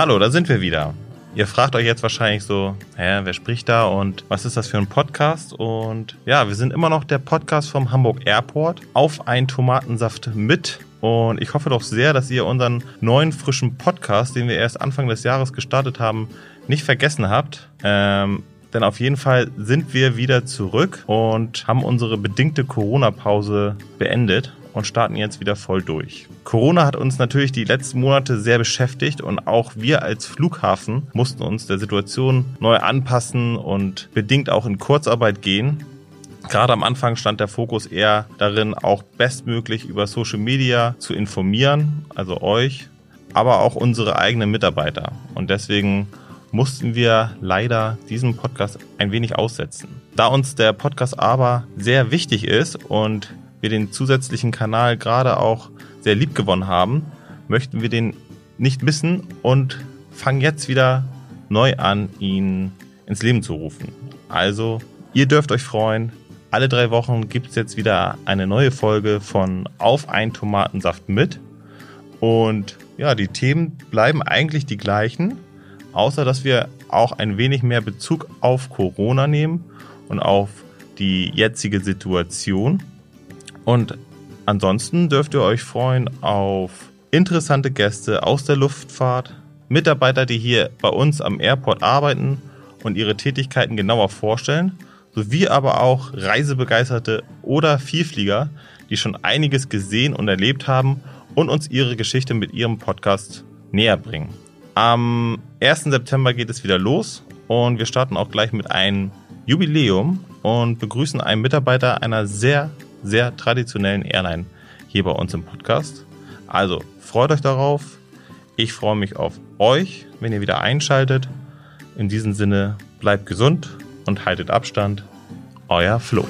Hallo, da sind wir wieder. Ihr fragt euch jetzt wahrscheinlich so, hä, wer spricht da und was ist das für ein Podcast? Und ja, wir sind immer noch der Podcast vom Hamburg Airport auf ein Tomatensaft mit. Und ich hoffe doch sehr, dass ihr unseren neuen frischen Podcast, den wir erst Anfang des Jahres gestartet haben, nicht vergessen habt. Ähm, denn auf jeden Fall sind wir wieder zurück und haben unsere bedingte Corona-Pause beendet und starten jetzt wieder voll durch. Corona hat uns natürlich die letzten Monate sehr beschäftigt und auch wir als Flughafen mussten uns der Situation neu anpassen und bedingt auch in Kurzarbeit gehen. Gerade am Anfang stand der Fokus eher darin, auch bestmöglich über Social Media zu informieren, also euch, aber auch unsere eigenen Mitarbeiter. Und deswegen mussten wir leider diesen Podcast ein wenig aussetzen. Da uns der Podcast aber sehr wichtig ist und wir den zusätzlichen Kanal gerade auch sehr lieb gewonnen haben, möchten wir den nicht missen und fangen jetzt wieder neu an, ihn ins Leben zu rufen. Also, ihr dürft euch freuen. Alle drei Wochen gibt es jetzt wieder eine neue Folge von Auf ein Tomatensaft mit. Und ja, die Themen bleiben eigentlich die gleichen, außer dass wir auch ein wenig mehr Bezug auf Corona nehmen und auf die jetzige Situation. Und ansonsten dürft ihr euch freuen auf interessante Gäste aus der Luftfahrt, Mitarbeiter, die hier bei uns am Airport arbeiten und ihre Tätigkeiten genauer vorstellen, sowie aber auch Reisebegeisterte oder Vielflieger, die schon einiges gesehen und erlebt haben und uns ihre Geschichte mit ihrem Podcast näher bringen. Am 1. September geht es wieder los und wir starten auch gleich mit einem Jubiläum und begrüßen einen Mitarbeiter einer sehr sehr traditionellen Airline hier bei uns im Podcast. Also freut euch darauf. Ich freue mich auf euch, wenn ihr wieder einschaltet. In diesem Sinne bleibt gesund und haltet Abstand. Euer Flo.